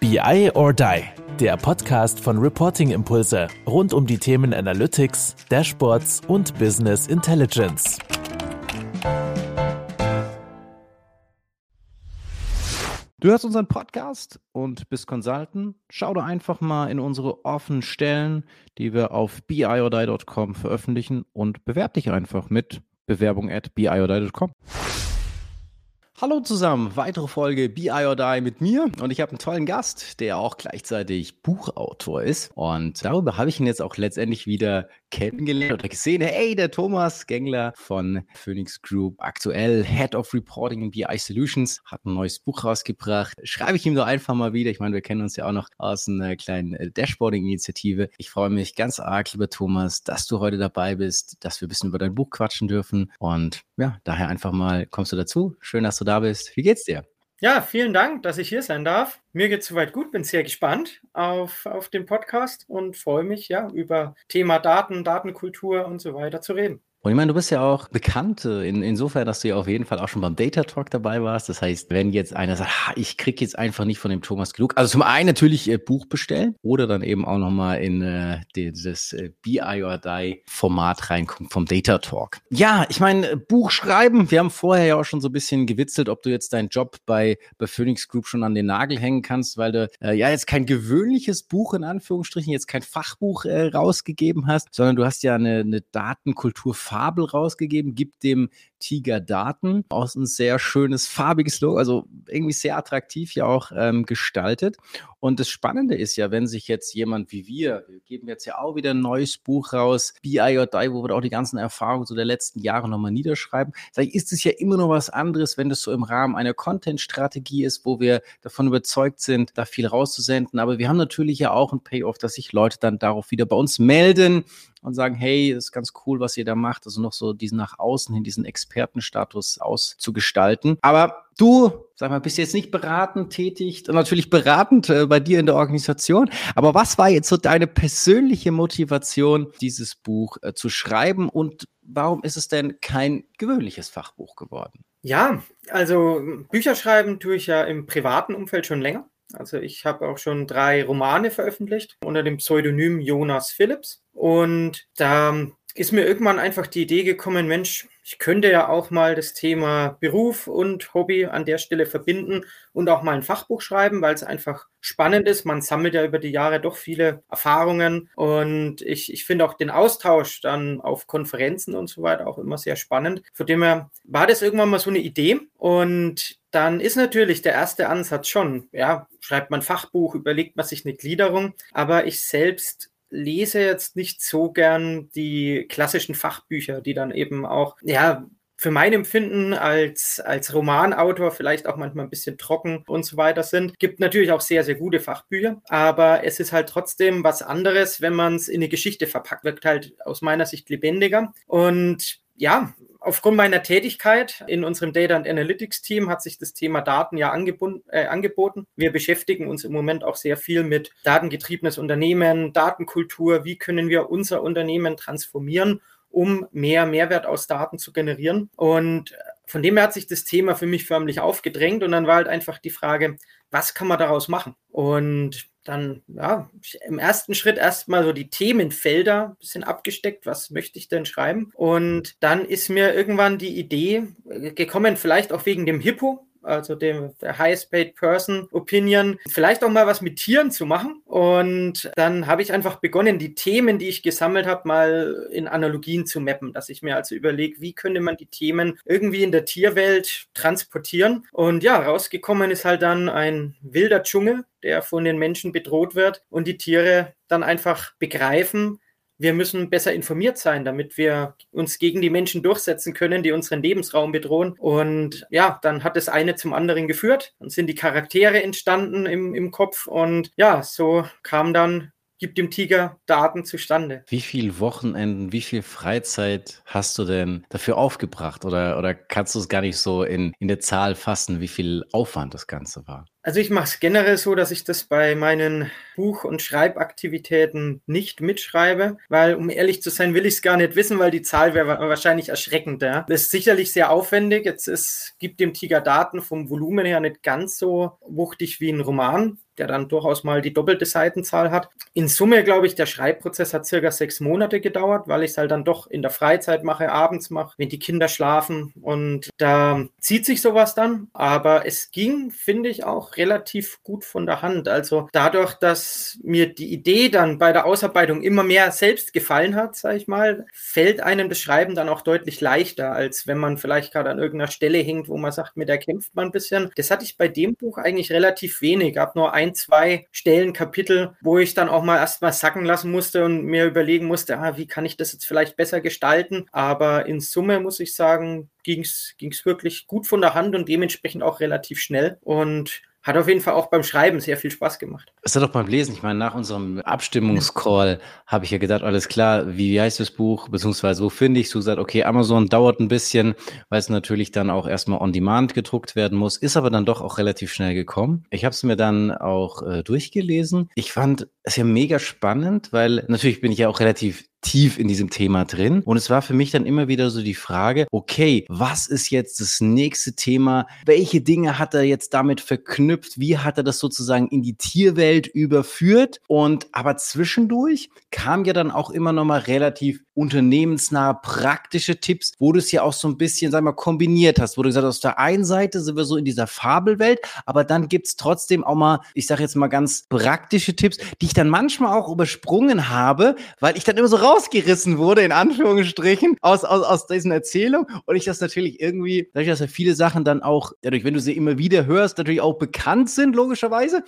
BI or Die, der Podcast von Reporting Impulse rund um die Themen Analytics, Dashboards und Business Intelligence. Du hörst unseren Podcast und bist Consultant. Schau doch einfach mal in unsere offenen Stellen, die wir auf biordie.com veröffentlichen und bewerte dich einfach mit Bewerbung at biordie.com. Hallo zusammen, weitere Folge Be I or Die mit mir. Und ich habe einen tollen Gast, der auch gleichzeitig Buchautor ist. Und darüber habe ich ihn jetzt auch letztendlich wieder kennengelernt oder gesehen. Hey, der Thomas Gengler von Phoenix Group, aktuell Head of Reporting in BI Solutions, hat ein neues Buch rausgebracht. Schreibe ich ihm doch einfach mal wieder. Ich meine, wir kennen uns ja auch noch aus einer kleinen äh, Dashboarding-Initiative. Ich freue mich ganz arg, lieber Thomas, dass du heute dabei bist, dass wir ein bisschen über dein Buch quatschen dürfen und ja, daher einfach mal kommst du dazu. Schön, dass du da bist. Wie geht's dir? Ja, vielen Dank, dass ich hier sein darf. Mir geht's soweit gut, bin sehr gespannt auf, auf den Podcast und freue mich, ja, über Thema Daten, Datenkultur und so weiter zu reden. Und ich meine, du bist ja auch bekannt äh, in, insofern, dass du ja auf jeden Fall auch schon beim Data Talk dabei warst. Das heißt, wenn jetzt einer sagt, ich kriege jetzt einfach nicht von dem Thomas genug, also zum einen natürlich äh, Buch bestellen oder dann eben auch nochmal in äh, dieses äh, BI or Die Format reingucken vom Data Talk. Ja, ich meine, Buch schreiben, wir haben vorher ja auch schon so ein bisschen gewitzelt, ob du jetzt deinen Job bei, bei Phoenix Group schon an den Nagel hängen kannst, weil du äh, ja jetzt kein gewöhnliches Buch in Anführungsstrichen, jetzt kein Fachbuch äh, rausgegeben hast, sondern du hast ja eine, eine Datenkultur Fabel rausgegeben, gibt dem Tiger Daten. Auch ein sehr schönes, farbiges Logo, also irgendwie sehr attraktiv ja auch ähm, gestaltet. Und das Spannende ist ja, wenn sich jetzt jemand wie wir, wir geben jetzt ja auch wieder ein neues Buch raus, BI wo wir auch die ganzen Erfahrungen so der letzten Jahre nochmal niederschreiben, sag ist es ja immer noch was anderes, wenn das so im Rahmen einer Content-Strategie ist, wo wir davon überzeugt sind, da viel rauszusenden. Aber wir haben natürlich ja auch ein Payoff, dass sich Leute dann darauf wieder bei uns melden und sagen, hey, das ist ganz cool, was ihr da macht. Also noch so diesen nach außen hin, diesen Expertenstatus auszugestalten. Aber du, sag mal, bist jetzt nicht beratend tätig, natürlich beratend äh, bei dir in der Organisation. Aber was war jetzt so deine persönliche Motivation, dieses Buch äh, zu schreiben und warum ist es denn kein gewöhnliches Fachbuch geworden? Ja, also Bücher schreiben tue ich ja im privaten Umfeld schon länger. Also ich habe auch schon drei Romane veröffentlicht unter dem Pseudonym Jonas Phillips. Und da ist mir irgendwann einfach die Idee gekommen, Mensch, ich könnte ja auch mal das Thema Beruf und Hobby an der Stelle verbinden und auch mal ein Fachbuch schreiben, weil es einfach spannend ist. Man sammelt ja über die Jahre doch viele Erfahrungen und ich, ich finde auch den Austausch dann auf Konferenzen und so weiter auch immer sehr spannend. Von dem her war das irgendwann mal so eine Idee und dann ist natürlich der erste Ansatz schon, ja, schreibt man Fachbuch, überlegt man sich eine Gliederung, aber ich selbst lese jetzt nicht so gern die klassischen Fachbücher, die dann eben auch, ja, für mein Empfinden als, als Romanautor vielleicht auch manchmal ein bisschen trocken und so weiter sind. Gibt natürlich auch sehr, sehr gute Fachbücher, aber es ist halt trotzdem was anderes, wenn man es in eine Geschichte verpackt, wirkt halt aus meiner Sicht lebendiger. Und ja, aufgrund meiner Tätigkeit in unserem Data and Analytics Team hat sich das Thema Daten ja äh, angeboten. Wir beschäftigen uns im Moment auch sehr viel mit datengetriebenes Unternehmen, Datenkultur. Wie können wir unser Unternehmen transformieren, um mehr Mehrwert aus Daten zu generieren? Und von dem her hat sich das Thema für mich förmlich aufgedrängt und dann war halt einfach die Frage, was kann man daraus machen? Und dann, ja, im ersten Schritt erstmal so die Themenfelder ein bisschen abgesteckt, was möchte ich denn schreiben? Und dann ist mir irgendwann die Idee gekommen, vielleicht auch wegen dem Hippo, also dem Highest Paid Person Opinion, vielleicht auch mal was mit Tieren zu machen. Und dann habe ich einfach begonnen, die Themen, die ich gesammelt habe, mal in Analogien zu mappen, dass ich mir also überlege, wie könnte man die Themen irgendwie in der Tierwelt transportieren. Und ja, rausgekommen ist halt dann ein wilder Dschungel, der von den Menschen bedroht wird und die Tiere dann einfach begreifen, wir müssen besser informiert sein, damit wir uns gegen die Menschen durchsetzen können, die unseren Lebensraum bedrohen. Und ja, dann hat das eine zum anderen geführt. Dann sind die Charaktere entstanden im, im Kopf. Und ja, so kam dann gibt dem Tiger Daten zustande. Wie viel Wochenenden, wie viel Freizeit hast du denn dafür aufgebracht? Oder, oder kannst du es gar nicht so in, in der Zahl fassen, wie viel Aufwand das Ganze war? Also ich mache es generell so, dass ich das bei meinen Buch- und Schreibaktivitäten nicht mitschreibe, weil um ehrlich zu sein, will ich es gar nicht wissen, weil die Zahl wäre wahrscheinlich erschreckend. Ja. Das ist sicherlich sehr aufwendig. Jetzt ist, gibt dem Tiger Daten vom Volumen her nicht ganz so wuchtig wie ein Roman der dann durchaus mal die doppelte Seitenzahl hat. In Summe, glaube ich, der Schreibprozess hat circa sechs Monate gedauert, weil ich es halt dann doch in der Freizeit mache, abends mache, wenn die Kinder schlafen und da zieht sich sowas dann. Aber es ging, finde ich, auch relativ gut von der Hand. Also dadurch, dass mir die Idee dann bei der Ausarbeitung immer mehr selbst gefallen hat, sage ich mal, fällt einem das Schreiben dann auch deutlich leichter, als wenn man vielleicht gerade an irgendeiner Stelle hängt, wo man sagt, mit der kämpft man ein bisschen. Das hatte ich bei dem Buch eigentlich relativ wenig. Habe nur ein ein, zwei Stellen, Kapitel, wo ich dann auch mal erstmal sacken lassen musste und mir überlegen musste, ah, wie kann ich das jetzt vielleicht besser gestalten. Aber in Summe muss ich sagen, ging es wirklich gut von der Hand und dementsprechend auch relativ schnell. Und hat auf jeden Fall auch beim Schreiben sehr viel Spaß gemacht. Es hat auch beim Lesen, ich meine, nach unserem Abstimmungscall habe ich ja gedacht, alles klar, wie heißt das Buch, beziehungsweise wo finde ich es? Du gesagt, okay, Amazon dauert ein bisschen, weil es natürlich dann auch erstmal on demand gedruckt werden muss, ist aber dann doch auch relativ schnell gekommen. Ich habe es mir dann auch äh, durchgelesen. Ich fand es ja mega spannend, weil natürlich bin ich ja auch relativ tief in diesem Thema drin. Und es war für mich dann immer wieder so die Frage, okay, was ist jetzt das nächste Thema? Welche Dinge hat er jetzt damit verknüpft? Wie hat er das sozusagen in die Tierwelt überführt? Und aber zwischendurch kam ja dann auch immer noch mal relativ unternehmensnah praktische Tipps, wo du es ja auch so ein bisschen, sag mal, kombiniert hast, wo du gesagt hast, auf der einen Seite sind wir so in dieser Fabelwelt, aber dann gibt's trotzdem auch mal, ich sage jetzt mal ganz praktische Tipps, die ich dann manchmal auch übersprungen habe, weil ich dann immer so rausgerissen wurde, in Anführungsstrichen, aus, aus, aus diesen Erzählungen und ich das natürlich irgendwie, dadurch, dass ja viele Sachen dann auch, dadurch, wenn du sie immer wieder hörst, natürlich auch bekannt sind, logischerweise.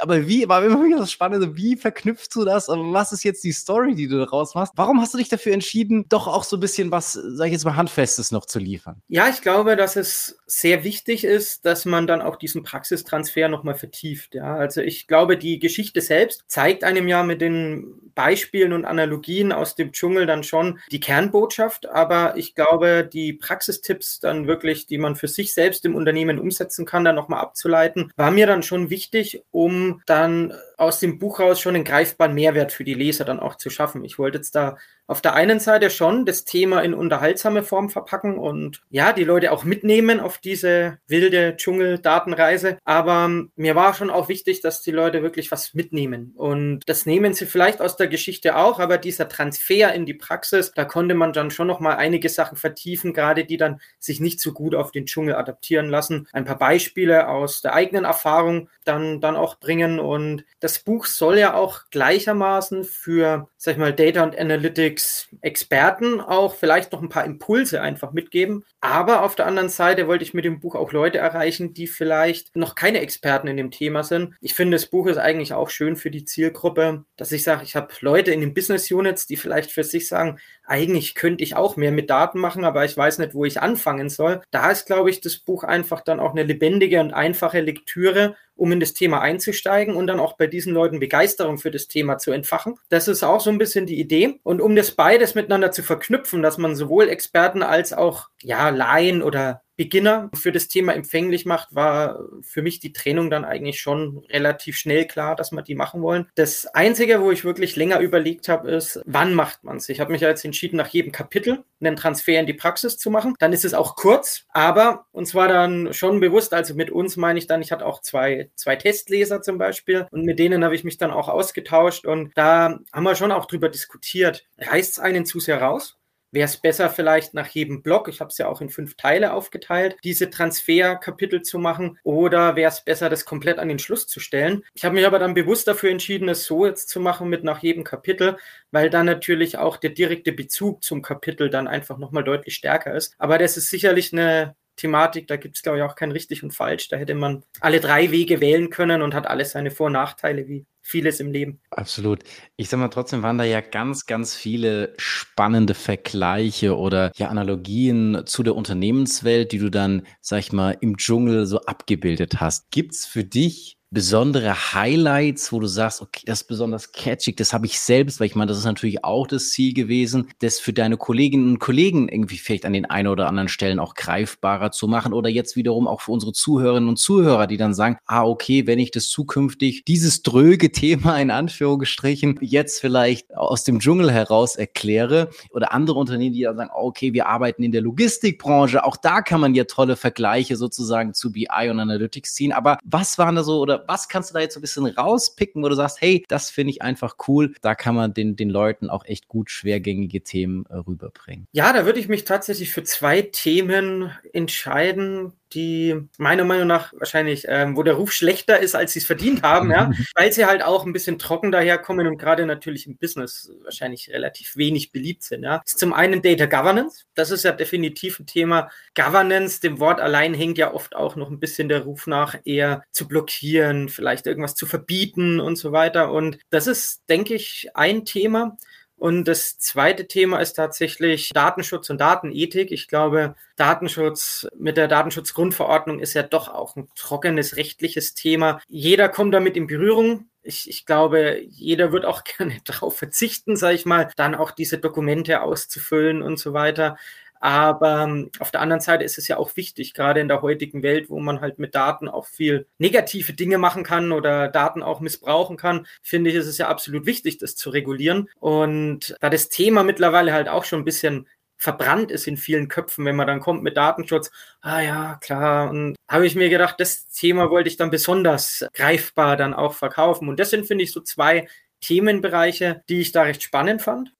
Aber wie, war immer wieder das Spannende, wie verknüpfst du das? Was ist jetzt die Story, die du daraus machst? Warum hast du dich dafür dafür entschieden, doch auch so ein bisschen was, sag ich jetzt mal, Handfestes noch zu liefern? Ja, ich glaube, dass es sehr wichtig ist, dass man dann auch diesen Praxistransfer nochmal vertieft. Ja, also ich glaube, die Geschichte selbst zeigt einem ja mit den Beispielen und Analogien aus dem Dschungel dann schon die Kernbotschaft, aber ich glaube, die Praxistipps dann wirklich, die man für sich selbst im Unternehmen umsetzen kann, dann nochmal abzuleiten, war mir dann schon wichtig, um dann aus dem Buch raus schon einen greifbaren Mehrwert für die Leser dann auch zu schaffen. Ich wollte jetzt da auf der einen Seite schon das Thema in unterhaltsame Form verpacken und ja, die Leute auch mitnehmen auf diese wilde Dschungel-Datenreise. Aber mir war schon auch wichtig, dass die Leute wirklich was mitnehmen. Und das nehmen sie vielleicht aus der Geschichte auch, aber dieser Transfer in die Praxis, da konnte man dann schon noch mal einige Sachen vertiefen, gerade die dann sich nicht so gut auf den Dschungel adaptieren lassen. Ein paar Beispiele aus der eigenen Erfahrung dann, dann auch bringen. Und das Buch soll ja auch gleichermaßen für, sag ich mal, Data und Analytics Experten auch vielleicht noch ein paar Impulse einfach mitgeben. Aber auf der anderen Seite wollte ich mit dem Buch auch Leute erreichen, die vielleicht noch keine Experten in dem Thema sind. Ich finde, das Buch ist eigentlich auch schön für die Zielgruppe, dass ich sage, ich habe Leute in den Business Units, die vielleicht für sich sagen, eigentlich könnte ich auch mehr mit Daten machen, aber ich weiß nicht, wo ich anfangen soll. Da ist, glaube ich, das Buch einfach dann auch eine lebendige und einfache Lektüre um in das Thema einzusteigen und dann auch bei diesen Leuten Begeisterung für das Thema zu entfachen. Das ist auch so ein bisschen die Idee. Und um das beides miteinander zu verknüpfen, dass man sowohl Experten als auch ja, Laien oder Beginner für das Thema empfänglich macht, war für mich die Trennung dann eigentlich schon relativ schnell klar, dass wir die machen wollen. Das Einzige, wo ich wirklich länger überlegt habe, ist, wann macht man es? Ich habe mich jetzt entschieden, nach jedem Kapitel einen Transfer in die Praxis zu machen. Dann ist es auch kurz, aber uns war dann schon bewusst, also mit uns meine ich dann, ich hatte auch zwei, zwei Testleser zum Beispiel und mit denen habe ich mich dann auch ausgetauscht und da haben wir schon auch drüber diskutiert. Reißt es einen zu sehr raus? Wäre es besser vielleicht nach jedem Block, ich habe es ja auch in fünf Teile aufgeteilt, diese Transferkapitel zu machen oder wäre es besser, das komplett an den Schluss zu stellen. Ich habe mich aber dann bewusst dafür entschieden, es so jetzt zu machen mit nach jedem Kapitel, weil dann natürlich auch der direkte Bezug zum Kapitel dann einfach nochmal deutlich stärker ist. Aber das ist sicherlich eine Thematik, da gibt es, glaube ich, auch kein richtig und falsch. Da hätte man alle drei Wege wählen können und hat alles seine Vor- und Nachteile, wie vieles im Leben. Absolut. Ich sag mal, trotzdem waren da ja ganz, ganz viele spannende Vergleiche oder ja Analogien zu der Unternehmenswelt, die du dann, sag ich mal, im Dschungel so abgebildet hast. Gibt es für dich besondere Highlights, wo du sagst, okay, das ist besonders catchig, das habe ich selbst, weil ich meine, das ist natürlich auch das Ziel gewesen, das für deine Kolleginnen und Kollegen irgendwie vielleicht an den einen oder anderen Stellen auch greifbarer zu machen oder jetzt wiederum auch für unsere Zuhörerinnen und Zuhörer, die dann sagen, ah, okay, wenn ich das zukünftig, dieses dröge Thema in Anführungsstrichen, jetzt vielleicht aus dem Dschungel heraus erkläre oder andere Unternehmen, die dann sagen, okay, wir arbeiten in der Logistikbranche, auch da kann man ja tolle Vergleiche sozusagen zu BI und Analytics ziehen, aber was waren da so oder was kannst du da jetzt so ein bisschen rauspicken, wo du sagst, hey, das finde ich einfach cool, da kann man den, den Leuten auch echt gut schwergängige Themen äh, rüberbringen? Ja, da würde ich mich tatsächlich für zwei Themen entscheiden, die meiner Meinung nach wahrscheinlich, ähm, wo der Ruf schlechter ist, als sie es verdient haben, ja, weil sie halt auch ein bisschen trocken daherkommen und gerade natürlich im Business wahrscheinlich relativ wenig beliebt sind. Ja. Zum einen Data Governance, das ist ja definitiv ein Thema. Governance, dem Wort allein hängt ja oft auch noch ein bisschen der Ruf nach, eher zu blockieren, vielleicht irgendwas zu verbieten und so weiter. Und das ist, denke ich, ein Thema. Und das zweite Thema ist tatsächlich Datenschutz und Datenethik. Ich glaube, Datenschutz mit der Datenschutzgrundverordnung ist ja doch auch ein trockenes rechtliches Thema. Jeder kommt damit in Berührung. Ich, ich glaube, jeder wird auch gerne darauf verzichten, sage ich mal, dann auch diese Dokumente auszufüllen und so weiter. Aber ähm, auf der anderen Seite ist es ja auch wichtig, gerade in der heutigen Welt, wo man halt mit Daten auch viel negative Dinge machen kann oder Daten auch missbrauchen kann, finde ich, ist es ja absolut wichtig, das zu regulieren. Und da das Thema mittlerweile halt auch schon ein bisschen verbrannt ist in vielen Köpfen, wenn man dann kommt mit Datenschutz. Ah ja, klar. Und habe ich mir gedacht, das Thema wollte ich dann besonders greifbar dann auch verkaufen. Und das sind, finde ich, so zwei Themenbereiche, die ich da recht spannend fand.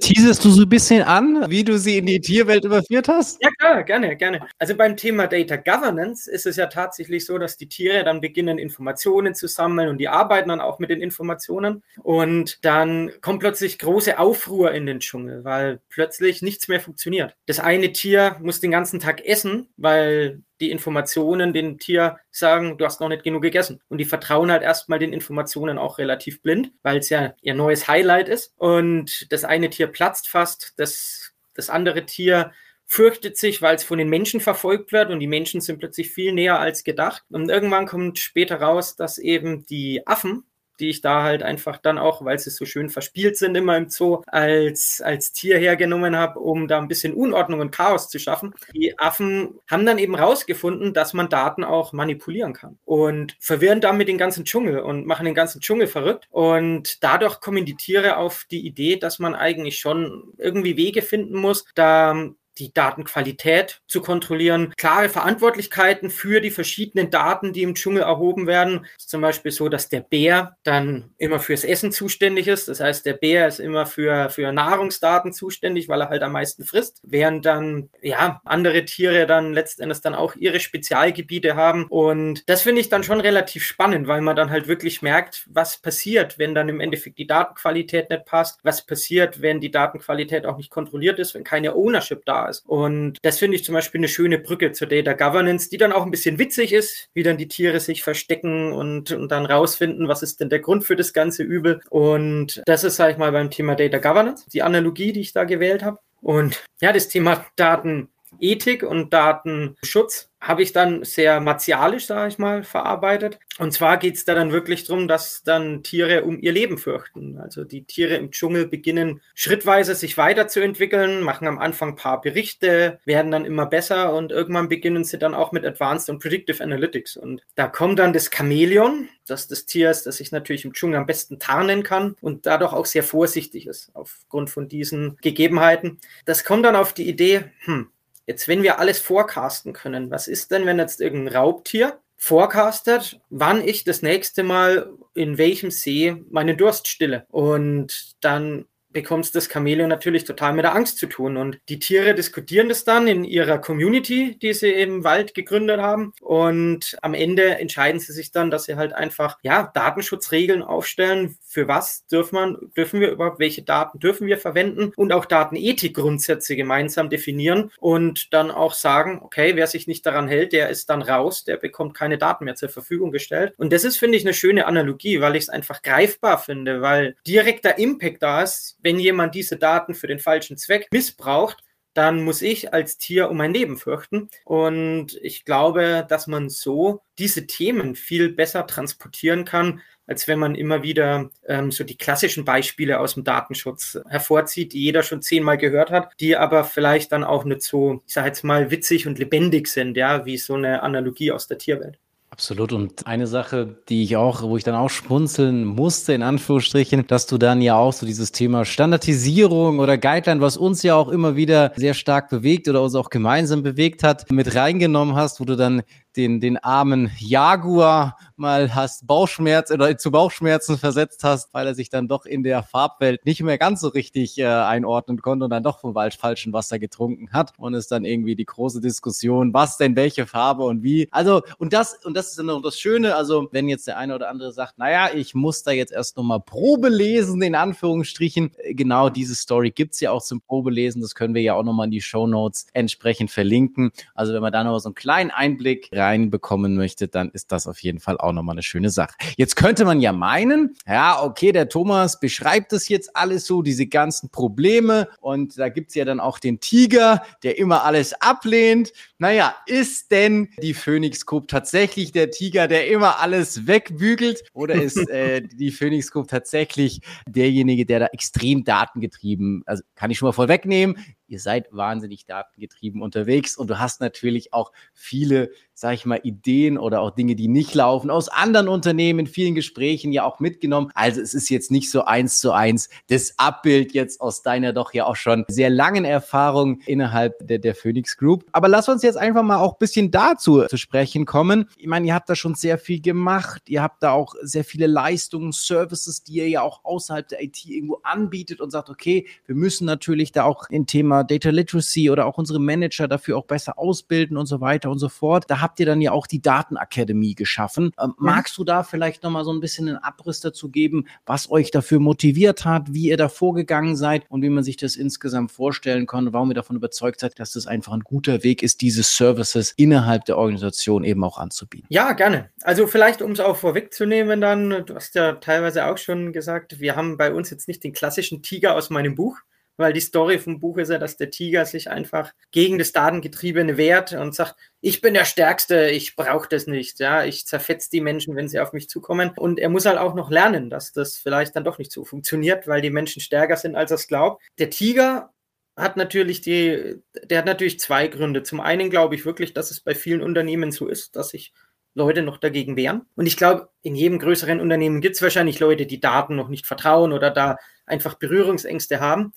Teasest du so ein bisschen an, wie du sie in die Tierwelt überführt hast? Ja, klar, gerne, gerne. Also beim Thema Data Governance ist es ja tatsächlich so, dass die Tiere dann beginnen, Informationen zu sammeln und die arbeiten dann auch mit den Informationen. Und dann kommt plötzlich große Aufruhr in den Dschungel, weil plötzlich nichts mehr funktioniert. Das eine Tier muss den ganzen Tag essen, weil die Informationen dem Tier sagen, du hast noch nicht genug gegessen. Und die vertrauen halt erstmal den Informationen auch relativ blind, weil es ja ihr neues Highlight ist. Und das eine Tier platzt fast, das, das andere Tier fürchtet sich, weil es von den Menschen verfolgt wird und die Menschen sind plötzlich viel näher als gedacht. Und irgendwann kommt später raus, dass eben die Affen die ich da halt einfach dann auch, weil sie so schön verspielt sind immer im Zoo, als, als Tier hergenommen habe, um da ein bisschen Unordnung und Chaos zu schaffen. Die Affen haben dann eben rausgefunden, dass man Daten auch manipulieren kann und verwirren damit den ganzen Dschungel und machen den ganzen Dschungel verrückt. Und dadurch kommen die Tiere auf die Idee, dass man eigentlich schon irgendwie Wege finden muss, da die Datenqualität zu kontrollieren, klare Verantwortlichkeiten für die verschiedenen Daten, die im Dschungel erhoben werden. ist zum Beispiel so, dass der Bär dann immer fürs Essen zuständig ist. Das heißt, der Bär ist immer für, für Nahrungsdaten zuständig, weil er halt am meisten frisst, während dann, ja, andere Tiere dann letztendlich dann auch ihre Spezialgebiete haben. Und das finde ich dann schon relativ spannend, weil man dann halt wirklich merkt, was passiert, wenn dann im Endeffekt die Datenqualität nicht passt, was passiert, wenn die Datenqualität auch nicht kontrolliert ist, wenn keine Ownership da ist. Und das finde ich zum Beispiel eine schöne Brücke zur Data Governance, die dann auch ein bisschen witzig ist, wie dann die Tiere sich verstecken und, und dann rausfinden, was ist denn der Grund für das ganze Übel. Und das ist, sage ich mal, beim Thema Data Governance, die Analogie, die ich da gewählt habe. Und ja, das Thema Datenethik und Datenschutz habe ich dann sehr martialisch, sage ich mal, verarbeitet. Und zwar geht es da dann wirklich darum, dass dann Tiere um ihr Leben fürchten. Also die Tiere im Dschungel beginnen schrittweise sich weiterzuentwickeln, machen am Anfang ein paar Berichte, werden dann immer besser und irgendwann beginnen sie dann auch mit Advanced und Predictive Analytics. Und da kommt dann das Chamäleon, das des Tiers, das sich natürlich im Dschungel am besten tarnen kann und dadurch auch sehr vorsichtig ist aufgrund von diesen Gegebenheiten. Das kommt dann auf die Idee, hm, Jetzt, wenn wir alles forecasten können, was ist denn, wenn jetzt irgendein Raubtier forecastet, wann ich das nächste Mal in welchem See meine Durst stille? Und dann bekommst das Chamäleon natürlich total mit der Angst zu tun. Und die Tiere diskutieren das dann in ihrer Community, die sie im Wald gegründet haben. Und am Ende entscheiden sie sich dann, dass sie halt einfach, ja, Datenschutzregeln aufstellen. Für was dürfen, man, dürfen wir überhaupt, welche Daten dürfen wir verwenden und auch Datenethik-Grundsätze gemeinsam definieren und dann auch sagen, okay, wer sich nicht daran hält, der ist dann raus, der bekommt keine Daten mehr zur Verfügung gestellt. Und das ist, finde ich, eine schöne Analogie, weil ich es einfach greifbar finde, weil direkter Impact da ist, wenn jemand diese Daten für den falschen Zweck missbraucht, dann muss ich als Tier um mein Leben fürchten. Und ich glaube, dass man so diese Themen viel besser transportieren kann, als wenn man immer wieder ähm, so die klassischen Beispiele aus dem Datenschutz hervorzieht, die jeder schon zehnmal gehört hat, die aber vielleicht dann auch nicht so, ich sage jetzt mal, witzig und lebendig sind, ja, wie so eine Analogie aus der Tierwelt. Absolut. Und eine Sache, die ich auch, wo ich dann auch schmunzeln musste, in Anführungsstrichen, dass du dann ja auch so dieses Thema Standardisierung oder Guideline, was uns ja auch immer wieder sehr stark bewegt oder uns auch gemeinsam bewegt hat, mit reingenommen hast, wo du dann den, den armen Jaguar mal hast Bauchschmerz oder zu Bauchschmerzen versetzt hast, weil er sich dann doch in der Farbwelt nicht mehr ganz so richtig äh, einordnen konnte und dann doch vom falschen Wasser getrunken hat. Und ist dann irgendwie die große Diskussion, was denn welche Farbe und wie. Also, und das, und das ist dann noch das Schöne, also wenn jetzt der eine oder andere sagt, naja, ich muss da jetzt erst nochmal Probe lesen, in Anführungsstrichen. Genau diese Story gibt's ja auch zum Probelesen. Das können wir ja auch nochmal in die Show Notes entsprechend verlinken. Also wenn man da noch so einen kleinen Einblick reinbekommen möchte, dann ist das auf jeden Fall auch nochmal eine schöne Sache. Jetzt könnte man ja meinen, ja, okay, der Thomas beschreibt das jetzt alles so, diese ganzen Probleme und da gibt's ja dann auch den Tiger, der immer alles ablehnt. Naja, ist denn die Phoenix Group tatsächlich der Tiger, der immer alles wegbügelt oder ist äh, die Phoenix Group tatsächlich derjenige, der da extrem datengetrieben, also kann ich schon mal vorwegnehmen, ihr seid wahnsinnig datengetrieben unterwegs und du hast natürlich auch viele, sag ich mal, Ideen oder auch Dinge, die nicht laufen, aus anderen Unternehmen in vielen Gesprächen ja auch mitgenommen. Also es ist jetzt nicht so eins zu eins das Abbild jetzt aus deiner doch ja auch schon sehr langen Erfahrung innerhalb der, der Phoenix Group. Aber lass uns jetzt einfach mal auch ein bisschen dazu zu sprechen kommen. Ich meine, ihr habt da schon sehr viel gemacht. Ihr habt da auch sehr viele Leistungen, Services, die ihr ja auch außerhalb der IT irgendwo anbietet und sagt, okay, wir müssen natürlich da auch in Thema Thema Data Literacy oder auch unsere Manager dafür auch besser ausbilden und so weiter und so fort. Da habt ihr dann ja auch die Datenakademie geschaffen. Ähm. Magst du da vielleicht nochmal so ein bisschen einen Abriss dazu geben, was euch dafür motiviert hat, wie ihr da vorgegangen seid und wie man sich das insgesamt vorstellen kann, warum ihr davon überzeugt seid, dass das einfach ein guter Weg ist, diese Services innerhalb der Organisation eben auch anzubieten? Ja, gerne. Also vielleicht, um es auch vorwegzunehmen, dann, du hast ja teilweise auch schon gesagt, wir haben bei uns jetzt nicht den klassischen Tiger aus meinem Buch, weil die Story vom Buch ist ja, dass der Tiger sich einfach gegen das Datengetriebene wehrt und sagt, ich bin der Stärkste, ich brauche das nicht, ja, ich zerfetze die Menschen, wenn sie auf mich zukommen. Und er muss halt auch noch lernen, dass das vielleicht dann doch nicht so funktioniert, weil die Menschen stärker sind, als er es glaubt. Der Tiger hat natürlich die, der hat natürlich zwei Gründe. Zum einen glaube ich wirklich, dass es bei vielen Unternehmen so ist, dass sich Leute noch dagegen wehren. Und ich glaube, in jedem größeren Unternehmen gibt es wahrscheinlich Leute, die Daten noch nicht vertrauen oder da einfach Berührungsängste haben.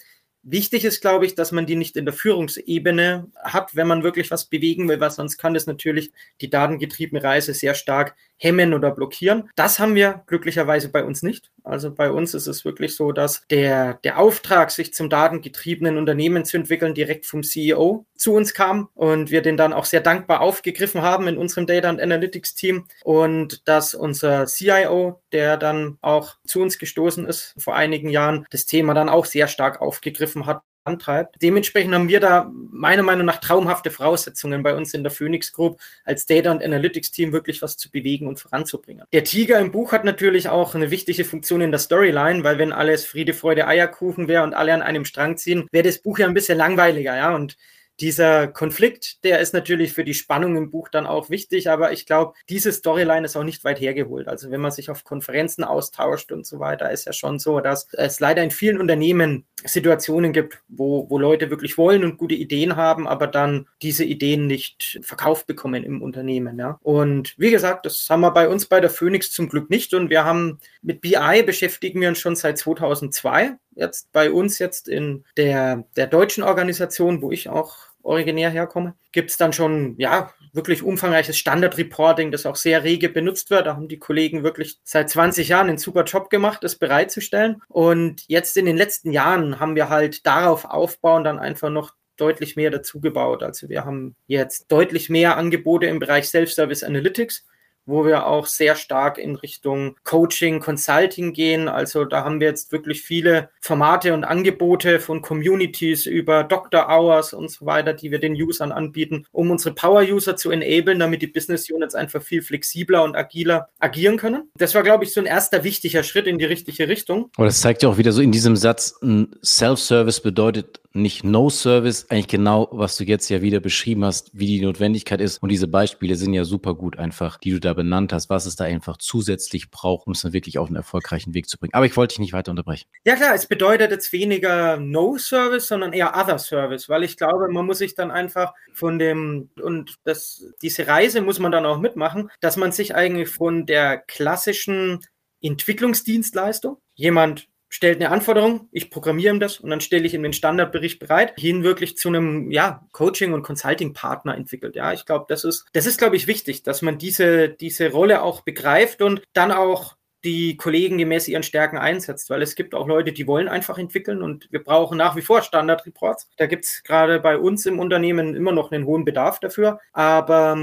Wichtig ist, glaube ich, dass man die nicht in der Führungsebene hat, wenn man wirklich was bewegen will, weil sonst kann das natürlich die datengetriebene Reise sehr stark hemmen oder blockieren. Das haben wir glücklicherweise bei uns nicht. Also bei uns ist es wirklich so, dass der, der Auftrag, sich zum datengetriebenen Unternehmen zu entwickeln, direkt vom CEO zu uns kam und wir den dann auch sehr dankbar aufgegriffen haben in unserem Data and Analytics Team und dass unser CIO, der dann auch zu uns gestoßen ist vor einigen Jahren, das Thema dann auch sehr stark aufgegriffen hat antreibt. Dementsprechend haben wir da meiner Meinung nach traumhafte Voraussetzungen bei uns in der Phoenix Group als Data und Analytics Team wirklich was zu bewegen und voranzubringen. Der Tiger im Buch hat natürlich auch eine wichtige Funktion in der Storyline, weil wenn alles Friede, Freude, Eierkuchen wäre und alle an einem Strang ziehen, wäre das Buch ja ein bisschen langweiliger, ja. Und dieser Konflikt, der ist natürlich für die Spannung im Buch dann auch wichtig, aber ich glaube, diese Storyline ist auch nicht weit hergeholt. Also wenn man sich auf Konferenzen austauscht und so weiter, ist ja schon so, dass es leider in vielen Unternehmen Situationen gibt, wo, wo Leute wirklich wollen und gute Ideen haben, aber dann diese Ideen nicht verkauft bekommen im Unternehmen. Ja. Und wie gesagt, das haben wir bei uns bei der Phoenix zum Glück nicht und wir haben mit BI beschäftigen wir uns schon seit 2002 jetzt bei uns jetzt in der, der deutschen Organisation, wo ich auch originär herkomme, gibt es dann schon, ja, wirklich umfangreiches Standard-Reporting, das auch sehr rege benutzt wird. Da haben die Kollegen wirklich seit 20 Jahren einen super Job gemacht, das bereitzustellen. Und jetzt in den letzten Jahren haben wir halt darauf aufbauen dann einfach noch deutlich mehr dazugebaut. Also wir haben jetzt deutlich mehr Angebote im Bereich Self-Service Analytics wo wir auch sehr stark in Richtung Coaching, Consulting gehen. Also da haben wir jetzt wirklich viele Formate und Angebote von Communities über Doctor Hours und so weiter, die wir den Usern anbieten, um unsere Power-User zu enablen, damit die Business Units einfach viel flexibler und agiler agieren können. Das war, glaube ich, so ein erster wichtiger Schritt in die richtige Richtung. Aber das zeigt ja auch wieder so in diesem Satz, Self-Service bedeutet nicht No Service, eigentlich genau, was du jetzt ja wieder beschrieben hast, wie die Notwendigkeit ist. Und diese Beispiele sind ja super gut einfach, die du da benannt hast, was es da einfach zusätzlich braucht, um es dann wirklich auf einen erfolgreichen Weg zu bringen. Aber ich wollte dich nicht weiter unterbrechen. Ja klar, es bedeutet jetzt weniger No Service, sondern eher Other Service, weil ich glaube, man muss sich dann einfach von dem, und das, diese Reise muss man dann auch mitmachen, dass man sich eigentlich von der klassischen Entwicklungsdienstleistung, jemand stellt eine Anforderung, ich programmiere ihm das und dann stelle ich ihm den Standardbericht bereit, hin wirklich zu einem ja, Coaching- und Consulting-Partner entwickelt. Ja, ich glaube, das ist, das ist, glaube ich, wichtig, dass man diese, diese Rolle auch begreift und dann auch die Kollegen gemäß ihren Stärken einsetzt, weil es gibt auch Leute, die wollen einfach entwickeln und wir brauchen nach wie vor Standard-Reports. Da gibt es gerade bei uns im Unternehmen immer noch einen hohen Bedarf dafür, aber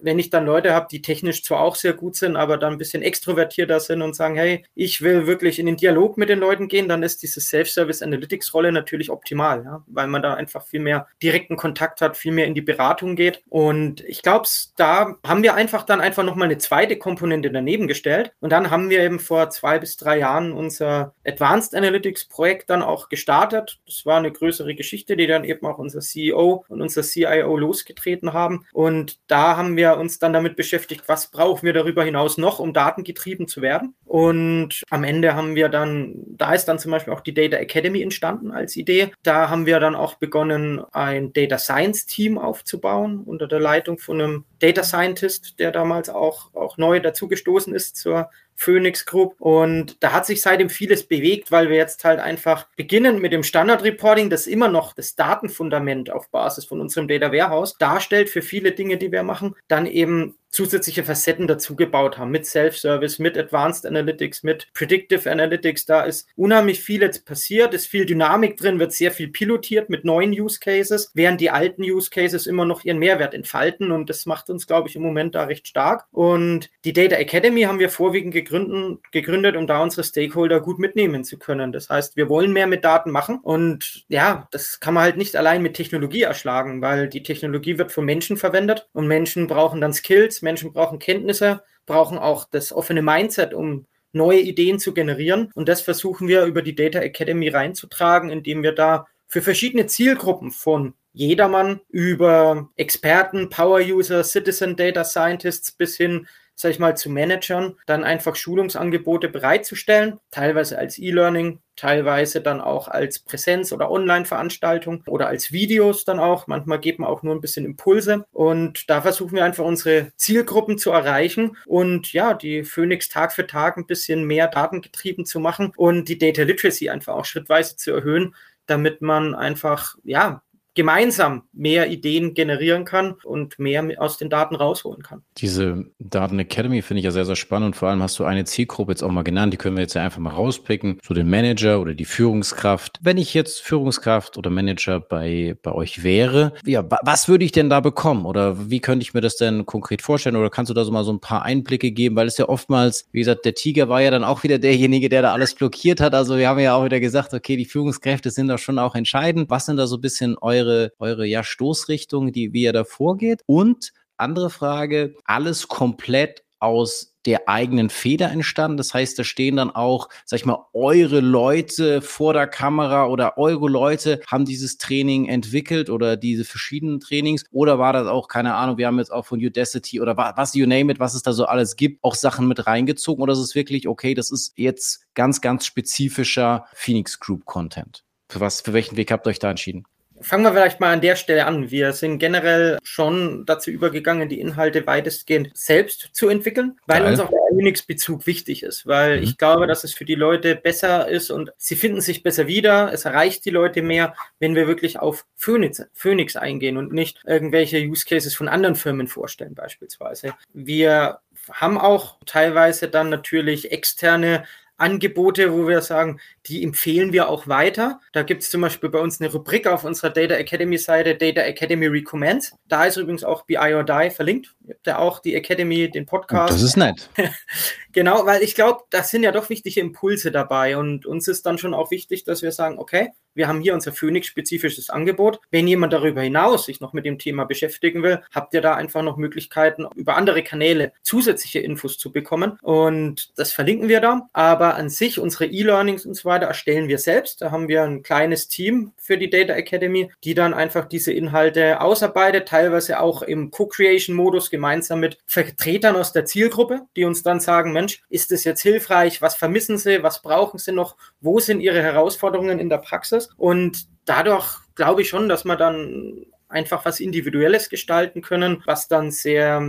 wenn ich dann Leute habe, die technisch zwar auch sehr gut sind, aber dann ein bisschen extrovertierter sind und sagen, hey, ich will wirklich in den Dialog mit den Leuten gehen, dann ist diese Self-Service Analytics Rolle natürlich optimal, ja, weil man da einfach viel mehr direkten Kontakt hat, viel mehr in die Beratung geht. Und ich glaube, da haben wir einfach dann einfach nochmal eine zweite Komponente daneben gestellt. Und dann haben wir eben vor zwei bis drei Jahren unser Advanced Analytics Projekt dann auch gestartet. Das war eine größere Geschichte, die dann eben auch unser CEO und unser CIO losgetreten haben. Und da haben wir uns dann damit beschäftigt, was brauchen wir darüber hinaus noch, um datengetrieben zu werden. Und am Ende haben wir dann, da ist dann zum Beispiel auch die Data Academy entstanden als Idee. Da haben wir dann auch begonnen, ein Data Science Team aufzubauen unter der Leitung von einem Data Scientist, der damals auch, auch neu dazugestoßen ist zur Phoenix Group. Und da hat sich seitdem vieles bewegt, weil wir jetzt halt einfach beginnen mit dem Standard Reporting, das immer noch das Datenfundament auf Basis von unserem Data Warehouse darstellt für viele Dinge, die wir machen, dann eben zusätzliche Facetten dazugebaut haben mit Self-Service, mit Advanced Analytics, mit Predictive Analytics. Da ist unheimlich viel jetzt passiert, ist viel Dynamik drin, wird sehr viel pilotiert mit neuen Use Cases, während die alten Use Cases immer noch ihren Mehrwert entfalten und das macht uns, glaube ich, im Moment da recht stark. Und die Data Academy haben wir vorwiegend gegründet, gegründet, um da unsere Stakeholder gut mitnehmen zu können. Das heißt, wir wollen mehr mit Daten machen und ja, das kann man halt nicht allein mit Technologie erschlagen, weil die Technologie wird von Menschen verwendet und Menschen brauchen dann Skills, Menschen brauchen Kenntnisse, brauchen auch das offene Mindset, um neue Ideen zu generieren. Und das versuchen wir über die Data Academy reinzutragen, indem wir da für verschiedene Zielgruppen von jedermann über Experten, Power-User, Citizen Data Scientists bis hin sag ich mal, zu Managern, dann einfach Schulungsangebote bereitzustellen, teilweise als E-Learning, teilweise dann auch als Präsenz- oder Online-Veranstaltung oder als Videos dann auch. Manchmal geben wir auch nur ein bisschen Impulse und da versuchen wir einfach unsere Zielgruppen zu erreichen und ja, die Phoenix Tag für Tag ein bisschen mehr datengetrieben zu machen und die Data Literacy einfach auch schrittweise zu erhöhen, damit man einfach, ja, gemeinsam mehr Ideen generieren kann und mehr aus den Daten rausholen kann. Diese Daten Academy finde ich ja sehr, sehr spannend vor allem hast du eine Zielgruppe jetzt auch mal genannt, die können wir jetzt ja einfach mal rauspicken, so den Manager oder die Führungskraft. Wenn ich jetzt Führungskraft oder Manager bei, bei euch wäre, ja, was würde ich denn da bekommen oder wie könnte ich mir das denn konkret vorstellen oder kannst du da so mal so ein paar Einblicke geben, weil es ja oftmals, wie gesagt, der Tiger war ja dann auch wieder derjenige, der da alles blockiert hat. Also wir haben ja auch wieder gesagt, okay, die Führungskräfte sind da schon auch entscheidend. Was sind da so ein bisschen eure eure, eure ja, Stoßrichtung, die, wie ihr da vorgeht? Und andere Frage, alles komplett aus der eigenen Feder entstanden. Das heißt, da stehen dann auch, sag ich mal, eure Leute vor der Kamera oder eure Leute haben dieses Training entwickelt oder diese verschiedenen Trainings. Oder war das auch, keine Ahnung, wir haben jetzt auch von Udacity oder was, you name it, was es da so alles gibt, auch Sachen mit reingezogen? Oder ist es wirklich, okay, das ist jetzt ganz, ganz spezifischer Phoenix Group Content? Für was, für welchen Weg habt ihr euch da entschieden? Fangen wir vielleicht mal an der Stelle an. Wir sind generell schon dazu übergegangen, die Inhalte weitestgehend selbst zu entwickeln, weil Geil. uns auch der Unix-Bezug wichtig ist, weil mhm. ich glaube, dass es für die Leute besser ist und sie finden sich besser wieder. Es erreicht die Leute mehr, wenn wir wirklich auf Phoenix, Phoenix eingehen und nicht irgendwelche Use Cases von anderen Firmen vorstellen, beispielsweise. Wir haben auch teilweise dann natürlich externe Angebote, wo wir sagen, die empfehlen wir auch weiter. Da gibt es zum Beispiel bei uns eine Rubrik auf unserer Data Academy Seite, Data Academy Recommends. Da ist übrigens auch BI or Die verlinkt. Ihr habt ja auch die Academy, den Podcast. Das ist nett. genau, weil ich glaube, da sind ja doch wichtige Impulse dabei und uns ist dann schon auch wichtig, dass wir sagen, okay, wir haben hier unser Phoenix-spezifisches Angebot. Wenn jemand darüber hinaus sich noch mit dem Thema beschäftigen will, habt ihr da einfach noch Möglichkeiten, über andere Kanäle zusätzliche Infos zu bekommen und das verlinken wir da. Aber aber an sich unsere E-Learnings und so weiter erstellen wir selbst. Da haben wir ein kleines Team für die Data Academy, die dann einfach diese Inhalte ausarbeitet, teilweise auch im Co-Creation-Modus gemeinsam mit Vertretern aus der Zielgruppe, die uns dann sagen, Mensch, ist das jetzt hilfreich? Was vermissen Sie? Was brauchen Sie noch? Wo sind Ihre Herausforderungen in der Praxis? Und dadurch glaube ich schon, dass man dann einfach was Individuelles gestalten können, was dann sehr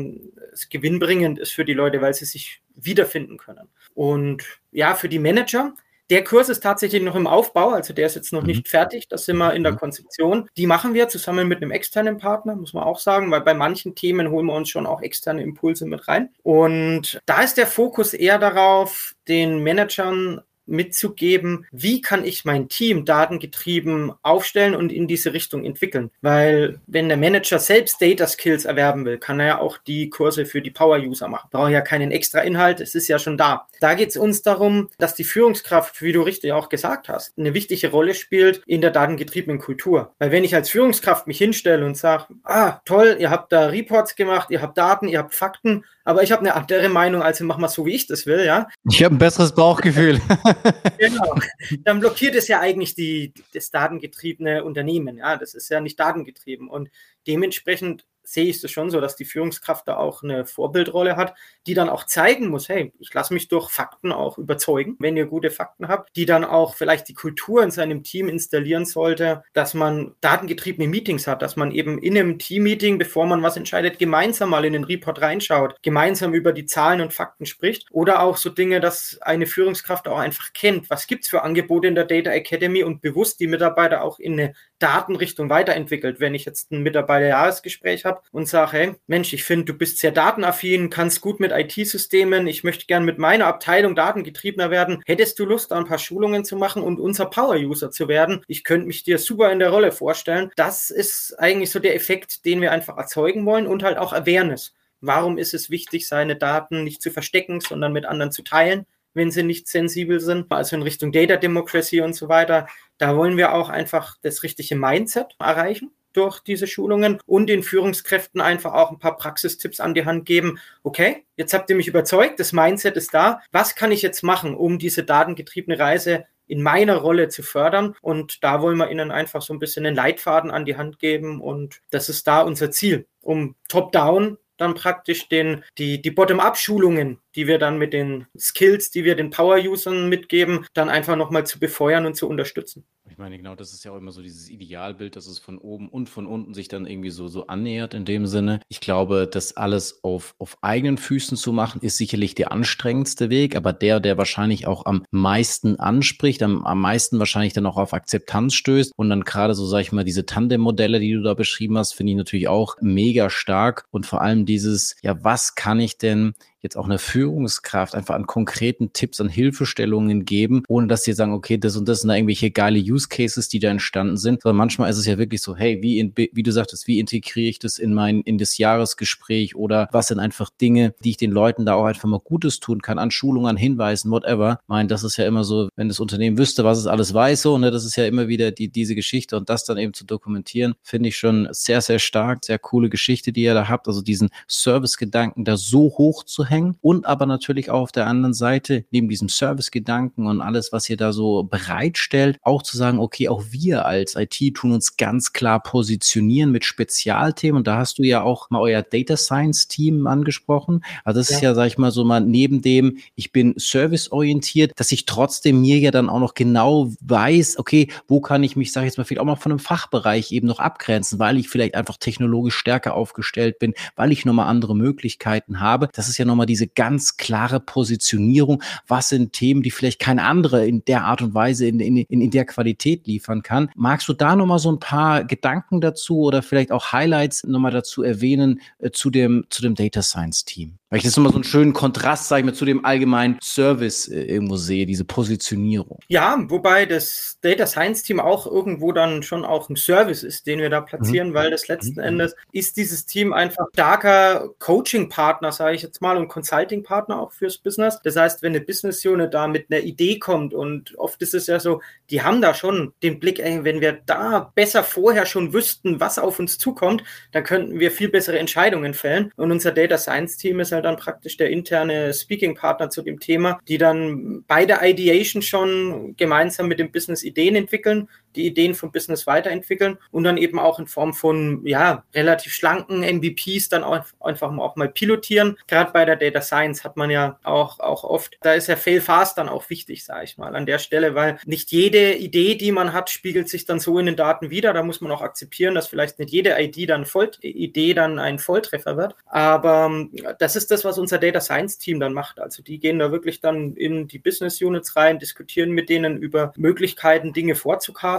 gewinnbringend ist für die Leute, weil sie sich wiederfinden können. Und ja, für die Manager, der Kurs ist tatsächlich noch im Aufbau, also der ist jetzt noch mhm. nicht fertig. Das sind wir in der mhm. Konzeption. Die machen wir zusammen mit einem externen Partner, muss man auch sagen, weil bei manchen Themen holen wir uns schon auch externe Impulse mit rein. Und da ist der Fokus eher darauf, den Managern mitzugeben, wie kann ich mein Team datengetrieben aufstellen und in diese Richtung entwickeln. Weil wenn der Manager selbst Data Skills erwerben will, kann er ja auch die Kurse für die Power-User machen. Braucht ja keinen extra Inhalt, es ist ja schon da. Da geht es uns darum, dass die Führungskraft, wie du richtig auch gesagt hast, eine wichtige Rolle spielt in der datengetriebenen Kultur. Weil wenn ich als Führungskraft mich hinstelle und sage, ah, toll, ihr habt da Reports gemacht, ihr habt Daten, ihr habt Fakten, aber ich habe eine andere Meinung, also mach mal so, wie ich das will, ja. Ich habe ein besseres Bauchgefühl. genau. Dann blockiert es ja eigentlich die, das datengetriebene Unternehmen, ja. Das ist ja nicht datengetrieben und dementsprechend sehe ich es schon so, dass die Führungskraft da auch eine Vorbildrolle hat, die dann auch zeigen muss, hey, ich lasse mich durch Fakten auch überzeugen, wenn ihr gute Fakten habt, die dann auch vielleicht die Kultur in seinem Team installieren sollte, dass man datengetriebene Meetings hat, dass man eben in einem Team-Meeting, bevor man was entscheidet, gemeinsam mal in den Report reinschaut, gemeinsam über die Zahlen und Fakten spricht. Oder auch so Dinge, dass eine Führungskraft auch einfach kennt, was gibt es für Angebote in der Data Academy und bewusst die Mitarbeiter auch in eine Datenrichtung weiterentwickelt. Wenn ich jetzt ein Mitarbeiterjahresgespräch habe und sage, hey, Mensch, ich finde, du bist sehr datenaffin, kannst gut mit IT-Systemen, ich möchte gern mit meiner Abteilung datengetriebener werden. Hättest du Lust, da ein paar Schulungen zu machen und unser Power-User zu werden? Ich könnte mich dir super in der Rolle vorstellen. Das ist eigentlich so der Effekt, den wir einfach erzeugen wollen und halt auch Awareness. Warum ist es wichtig, seine Daten nicht zu verstecken, sondern mit anderen zu teilen? wenn sie nicht sensibel sind, also in Richtung Data Democracy und so weiter. Da wollen wir auch einfach das richtige Mindset erreichen durch diese Schulungen und den Führungskräften einfach auch ein paar Praxistipps an die Hand geben. Okay, jetzt habt ihr mich überzeugt, das Mindset ist da. Was kann ich jetzt machen, um diese datengetriebene Reise in meiner Rolle zu fördern? Und da wollen wir ihnen einfach so ein bisschen einen Leitfaden an die Hand geben und das ist da unser Ziel, um top-down dann praktisch den, die, die Bottom-up-Schulungen, die wir dann mit den Skills, die wir den Power-Usern mitgeben, dann einfach nochmal zu befeuern und zu unterstützen. Ich meine, genau, das ist ja auch immer so dieses Idealbild, dass es von oben und von unten sich dann irgendwie so, so annähert in dem Sinne. Ich glaube, das alles auf, auf eigenen Füßen zu machen, ist sicherlich der anstrengendste Weg, aber der, der wahrscheinlich auch am meisten anspricht, am, am meisten wahrscheinlich dann auch auf Akzeptanz stößt und dann gerade so, sag ich mal, diese Tandem-Modelle, die du da beschrieben hast, finde ich natürlich auch mega stark und vor allem dieses, ja, was kann ich denn jetzt auch eine Führungskraft einfach an konkreten Tipps, an Hilfestellungen geben, ohne dass sie sagen, okay, das und das sind da irgendwelche geile Use Cases, die da entstanden sind, sondern manchmal ist es ja wirklich so, hey, wie, in, wie du sagtest, wie integriere ich das in mein, in das Jahresgespräch oder was sind einfach Dinge, die ich den Leuten da auch einfach mal Gutes tun kann, an Schulungen, an Hinweisen, whatever. Ich meine, das ist ja immer so, wenn das Unternehmen wüsste, was es alles weiß, so, ne, das ist ja immer wieder die, diese Geschichte und das dann eben zu dokumentieren, finde ich schon sehr, sehr stark, sehr coole Geschichte, die ihr da habt, also diesen Service-Gedanken da so hoch zu hängen und aber natürlich auch auf der anderen Seite neben diesem Service-Gedanken und alles, was ihr da so bereitstellt, auch zu sagen, okay, auch wir als IT tun uns ganz klar positionieren mit Spezialthemen und da hast du ja auch mal euer Data Science Team angesprochen. Also das ja. ist ja, sag ich mal so mal neben dem, ich bin serviceorientiert, dass ich trotzdem mir ja dann auch noch genau weiß, okay, wo kann ich mich, sag ich jetzt mal, vielleicht auch mal von einem Fachbereich eben noch abgrenzen, weil ich vielleicht einfach technologisch stärker aufgestellt bin, weil ich nochmal andere Möglichkeiten habe. Das ist ja nochmal nochmal diese ganz klare Positionierung. Was sind Themen, die vielleicht kein anderer in der Art und Weise, in, in, in der Qualität liefern kann? Magst du da nochmal so ein paar Gedanken dazu oder vielleicht auch Highlights nochmal dazu erwähnen äh, zu, dem, zu dem Data Science Team? Weil ich das immer so einen schönen Kontrast, sage ich mal, zu dem allgemeinen Service äh, irgendwo sehe, diese Positionierung. Ja, wobei das Data Science Team auch irgendwo dann schon auch ein Service ist, den wir da platzieren, mhm. weil das letzten mhm. Endes ist dieses Team einfach starker Coaching-Partner, sage ich jetzt mal, und Consulting-Partner auch fürs Business. Das heißt, wenn eine Business-Unit da mit einer Idee kommt und oft ist es ja so, die haben da schon den Blick, ey, wenn wir da besser vorher schon wüssten, was auf uns zukommt, dann könnten wir viel bessere Entscheidungen fällen. Und unser Data Science Team ist halt ja dann praktisch der interne Speaking-Partner zu dem Thema, die dann bei der Ideation schon gemeinsam mit dem Business Ideen entwickeln, die Ideen vom Business weiterentwickeln und dann eben auch in Form von ja relativ schlanken MVPs dann auch einfach auch mal pilotieren. Gerade bei der Data Science hat man ja auch auch oft, da ist ja Fail Fast dann auch wichtig, sage ich mal, an der Stelle, weil nicht jede Idee, die man hat, spiegelt sich dann so in den Daten wieder. Da muss man auch akzeptieren, dass vielleicht nicht jede ID dann Voll Idee dann ein Volltreffer wird. Aber ähm, das ist das, was unser Data Science Team dann macht. Also die gehen da wirklich dann in die Business Units rein, diskutieren mit denen über Möglichkeiten, Dinge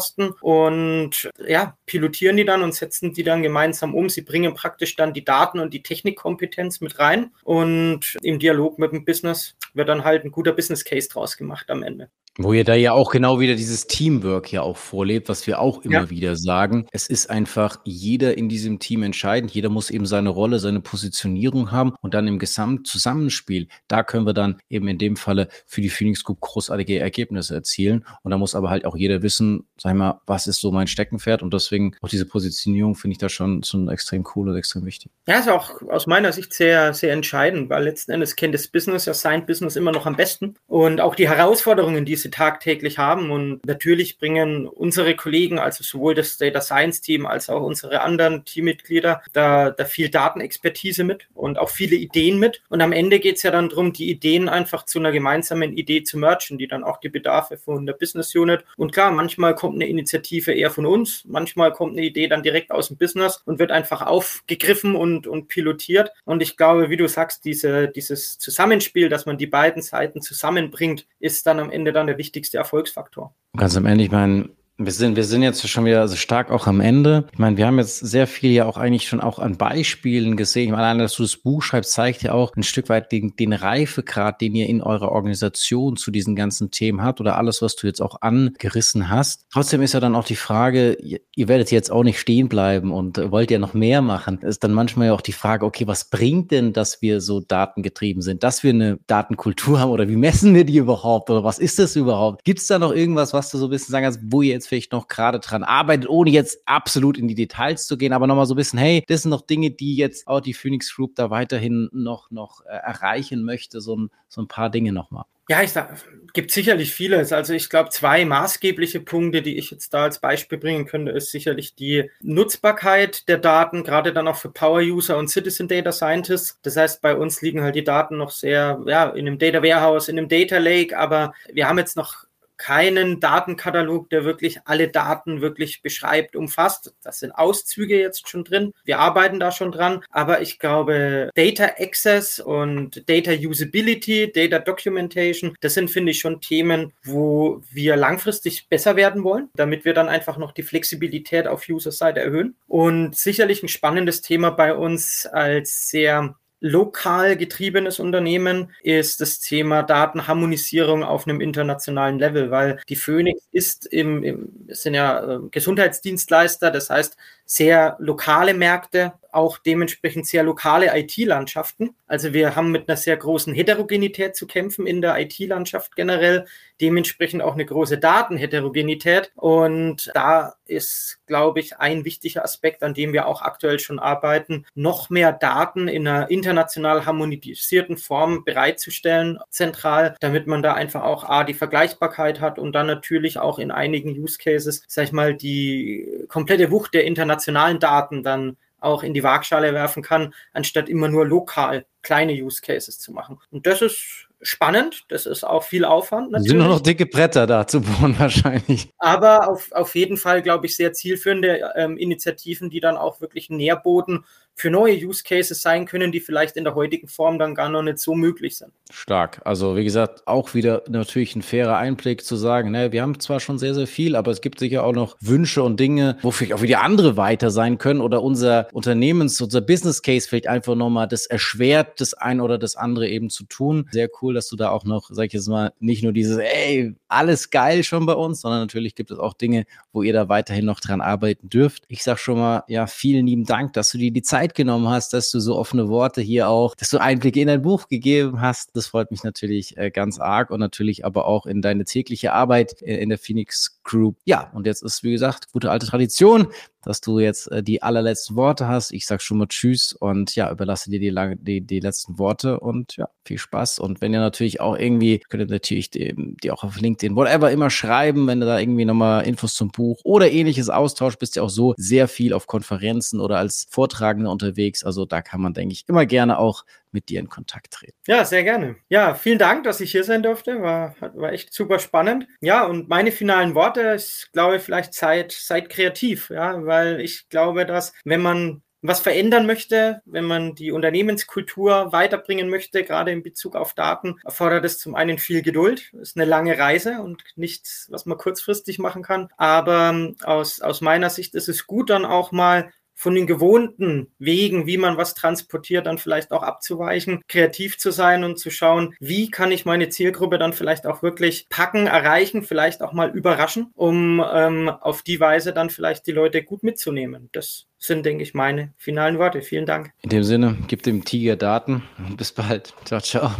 vorzucasten und ja, pilotieren die dann und setzen die dann gemeinsam um. Sie bringen praktisch dann die Daten und die Technikkompetenz mit rein und im Dialog mit dem Business wird dann halt ein guter Business Case draus gemacht am Ende. Wo ihr da ja auch genau wieder dieses Teamwork ja auch vorlebt, was wir auch immer ja. wieder sagen. Es ist einfach jeder in diesem Team entscheidend. Jeder muss eben seine Rolle, seine Positionierung haben und dann im Gesamtzusammenspiel, da können wir dann eben in dem Falle für die Phoenix Group großartige Ergebnisse erzielen. Und da muss aber halt auch jeder wissen, sag ich mal, was ist so mein Steckenpferd und deswegen auch diese Positionierung finde ich da schon, schon extrem cool und extrem wichtig. Ja, ist auch aus meiner Sicht sehr, sehr entscheidend, weil letzten Endes kennt das Business, ja sein Business immer noch am besten und auch die Herausforderungen, die sie tagtäglich haben. Und natürlich bringen unsere Kollegen, also sowohl das Data Science Team als auch unsere anderen Teammitglieder, da, da viel Datenexpertise mit und auch viele Ideen mit. Und am Ende geht es ja dann darum, die Ideen einfach zu einer gemeinsamen Idee zu merchen, die dann auch die Bedarfe von der Business Unit. Und klar, manchmal kommt eine Initiative eher von uns, manchmal kommt eine Idee dann direkt aus dem Business und wird einfach aufgegriffen und, und pilotiert. Und ich glaube, wie du sagst, diese, dieses Zusammenspiel, dass man die beiden Seiten zusammenbringt, ist dann am Ende dann der wichtigste Erfolgsfaktor. Ganz am Ende, ich meine, wir sind, wir sind jetzt schon wieder so stark auch am Ende. Ich meine, wir haben jetzt sehr viel ja auch eigentlich schon auch an Beispielen gesehen. Ich meine, allein, dass du das Buch schreibst, zeigt ja auch ein Stück weit den, den Reifegrad, den ihr in eurer Organisation zu diesen ganzen Themen habt oder alles, was du jetzt auch angerissen hast. Trotzdem ist ja dann auch die Frage, ihr, ihr werdet jetzt auch nicht stehen bleiben und wollt ja noch mehr machen. Ist dann manchmal ja auch die Frage, okay, was bringt denn, dass wir so datengetrieben sind, dass wir eine Datenkultur haben oder wie messen wir die überhaupt oder was ist das überhaupt? Gibt es da noch irgendwas, was du so ein bisschen sagen kannst, wo ihr jetzt vielleicht noch gerade dran arbeitet, ohne jetzt absolut in die Details zu gehen, aber nochmal so ein bisschen, hey, das sind noch Dinge, die jetzt auch die Phoenix Group da weiterhin noch, noch äh, erreichen möchte, so ein, so ein paar Dinge nochmal. Ja, ich sag, gibt sicherlich vieles. Also ich glaube, zwei maßgebliche Punkte, die ich jetzt da als Beispiel bringen könnte, ist sicherlich die Nutzbarkeit der Daten, gerade dann auch für Power-User und Citizen Data Scientists. Das heißt, bei uns liegen halt die Daten noch sehr, ja, in einem Data Warehouse, in einem Data Lake, aber wir haben jetzt noch keinen Datenkatalog, der wirklich alle Daten wirklich beschreibt, umfasst. Das sind Auszüge jetzt schon drin. Wir arbeiten da schon dran. Aber ich glaube, Data Access und Data Usability, Data Documentation, das sind, finde ich, schon Themen, wo wir langfristig besser werden wollen, damit wir dann einfach noch die Flexibilität auf User-Seite erhöhen. Und sicherlich ein spannendes Thema bei uns als sehr lokal getriebenes Unternehmen ist das Thema Datenharmonisierung auf einem internationalen Level, weil die Phoenix ist im, im sind ja äh, Gesundheitsdienstleister, das heißt sehr lokale Märkte, auch dementsprechend sehr lokale IT-Landschaften. Also wir haben mit einer sehr großen Heterogenität zu kämpfen in der IT-Landschaft generell, dementsprechend auch eine große Datenheterogenität. Und da ist, glaube ich, ein wichtiger Aspekt, an dem wir auch aktuell schon arbeiten, noch mehr Daten in einer international harmonisierten Form bereitzustellen, zentral, damit man da einfach auch A, die Vergleichbarkeit hat und dann natürlich auch in einigen Use Cases, sag ich mal, die komplette Wucht der internationalen Daten dann auch in die Waagschale werfen kann, anstatt immer nur lokal kleine Use Cases zu machen. Und das ist spannend, das ist auch viel Aufwand. Natürlich. Sind nur noch dicke Bretter da zu bohren wahrscheinlich. Aber auf, auf jeden Fall, glaube ich, sehr zielführende ähm, Initiativen, die dann auch wirklich Nährboden für neue Use Cases sein können, die vielleicht in der heutigen Form dann gar noch nicht so möglich sind. Stark. Also wie gesagt, auch wieder natürlich ein fairer Einblick zu sagen, ne, wir haben zwar schon sehr, sehr viel, aber es gibt sicher auch noch Wünsche und Dinge, wo vielleicht auch wieder andere weiter sein können oder unser Unternehmens, unser Business Case vielleicht einfach nochmal das erschwert, das ein oder das andere eben zu tun. Sehr cool, dass du da auch noch, sag ich jetzt mal, nicht nur dieses, ey, alles geil schon bei uns, sondern natürlich gibt es auch Dinge, wo ihr da weiterhin noch dran arbeiten dürft. Ich sag schon mal, ja, vielen lieben Dank, dass du dir die Zeit genommen hast, dass du so offene Worte hier auch, dass du Einblicke in dein Buch gegeben hast. Das freut mich natürlich äh, ganz arg und natürlich aber auch in deine tägliche Arbeit äh, in der Phoenix Group. Ja, und jetzt ist, wie gesagt, gute alte Tradition. dass du jetzt äh, die allerletzten Worte hast. Ich sag schon mal Tschüss und ja, überlasse dir die, die, die letzten Worte und ja, viel Spaß. Und wenn ihr natürlich auch irgendwie, könnt ihr natürlich die, die auch auf LinkedIn, whatever, immer schreiben, wenn du da irgendwie nochmal Infos zum Buch oder ähnliches austauscht, bist du auch so sehr viel auf Konferenzen oder als Vortragender unterwegs. Also da kann man, denke ich, immer gerne auch mit dir in Kontakt treten. Ja, sehr gerne. Ja, vielen Dank, dass ich hier sein durfte. War, war echt super spannend. Ja, und meine finalen Worte, ist, glaube ich, vielleicht seid, seid kreativ, ja, weil ich glaube, dass wenn man was verändern möchte, wenn man die Unternehmenskultur weiterbringen möchte, gerade in Bezug auf Daten, erfordert es zum einen viel Geduld. Ist eine lange Reise und nichts, was man kurzfristig machen kann. Aber ähm, aus, aus meiner Sicht ist es gut, dann auch mal von den gewohnten Wegen, wie man was transportiert, dann vielleicht auch abzuweichen, kreativ zu sein und zu schauen, wie kann ich meine Zielgruppe dann vielleicht auch wirklich packen, erreichen, vielleicht auch mal überraschen, um ähm, auf die Weise dann vielleicht die Leute gut mitzunehmen. Das sind, denke ich, meine finalen Worte. Vielen Dank. In dem Sinne, gib dem Tiger Daten und bis bald. Ciao, ciao.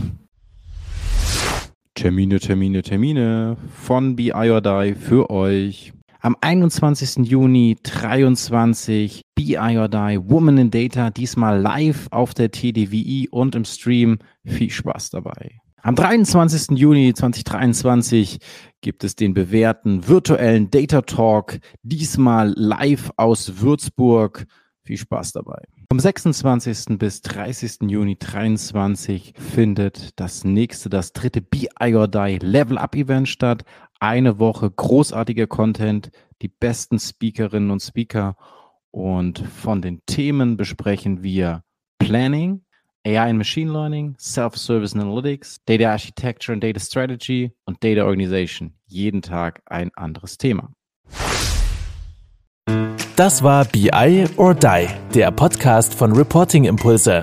Termine, Termine, Termine von BI or Die für euch. Am 21. Juni 23 BI or Die Woman in Data, diesmal live auf der TDWI und im Stream. Viel Spaß dabei. Am 23. Juni 2023 gibt es den bewährten virtuellen Data Talk, diesmal live aus Würzburg. Viel Spaß dabei. Vom 26. bis 30. Juni 2023 findet das nächste, das dritte BI or Die Level Up Event statt eine Woche großartiger Content, die besten Speakerinnen und Speaker und von den Themen besprechen wir Planning, AI and Machine Learning, Self-Service Analytics, Data Architecture and Data Strategy und Data Organization. Jeden Tag ein anderes Thema. Das war BI or Die, der Podcast von Reporting Impulse.